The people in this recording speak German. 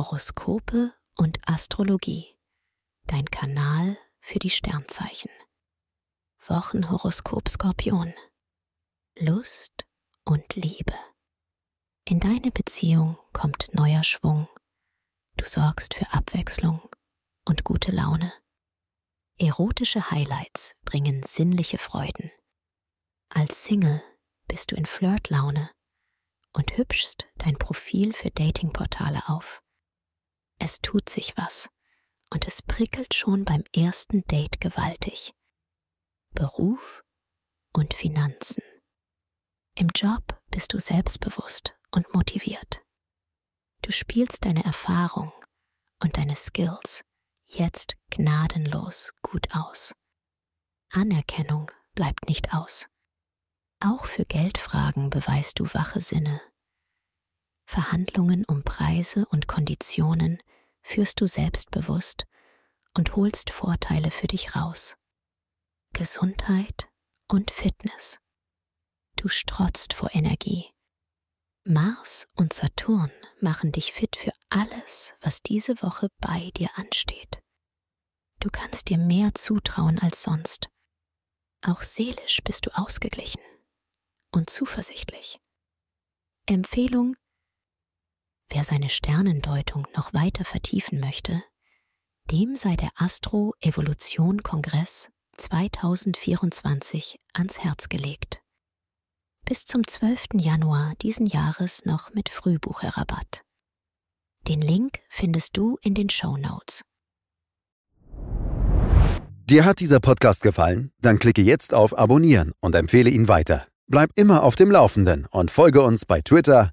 Horoskope und Astrologie. Dein Kanal für die Sternzeichen. Wochenhoroskop Skorpion. Lust und Liebe. In deine Beziehung kommt neuer Schwung. Du sorgst für Abwechslung und gute Laune. Erotische Highlights bringen sinnliche Freuden. Als Single bist du in Flirtlaune und hübschst dein Profil für Datingportale auf. Es tut sich was und es prickelt schon beim ersten Date gewaltig. Beruf und Finanzen. Im Job bist du selbstbewusst und motiviert. Du spielst deine Erfahrung und deine Skills jetzt gnadenlos gut aus. Anerkennung bleibt nicht aus. Auch für Geldfragen beweist du wache Sinne. Verhandlungen um Preise und Konditionen führst du selbstbewusst und holst Vorteile für dich raus. Gesundheit und Fitness. Du strotzt vor Energie. Mars und Saturn machen dich fit für alles, was diese Woche bei dir ansteht. Du kannst dir mehr zutrauen als sonst. Auch seelisch bist du ausgeglichen und zuversichtlich. Empfehlung Wer seine Sternendeutung noch weiter vertiefen möchte, dem sei der Astro Evolution Kongress 2024 ans Herz gelegt. Bis zum 12. Januar diesen Jahres noch mit Frühbucherrabatt. Den Link findest du in den Show Notes. Dir hat dieser Podcast gefallen? Dann klicke jetzt auf Abonnieren und empfehle ihn weiter. Bleib immer auf dem Laufenden und folge uns bei Twitter,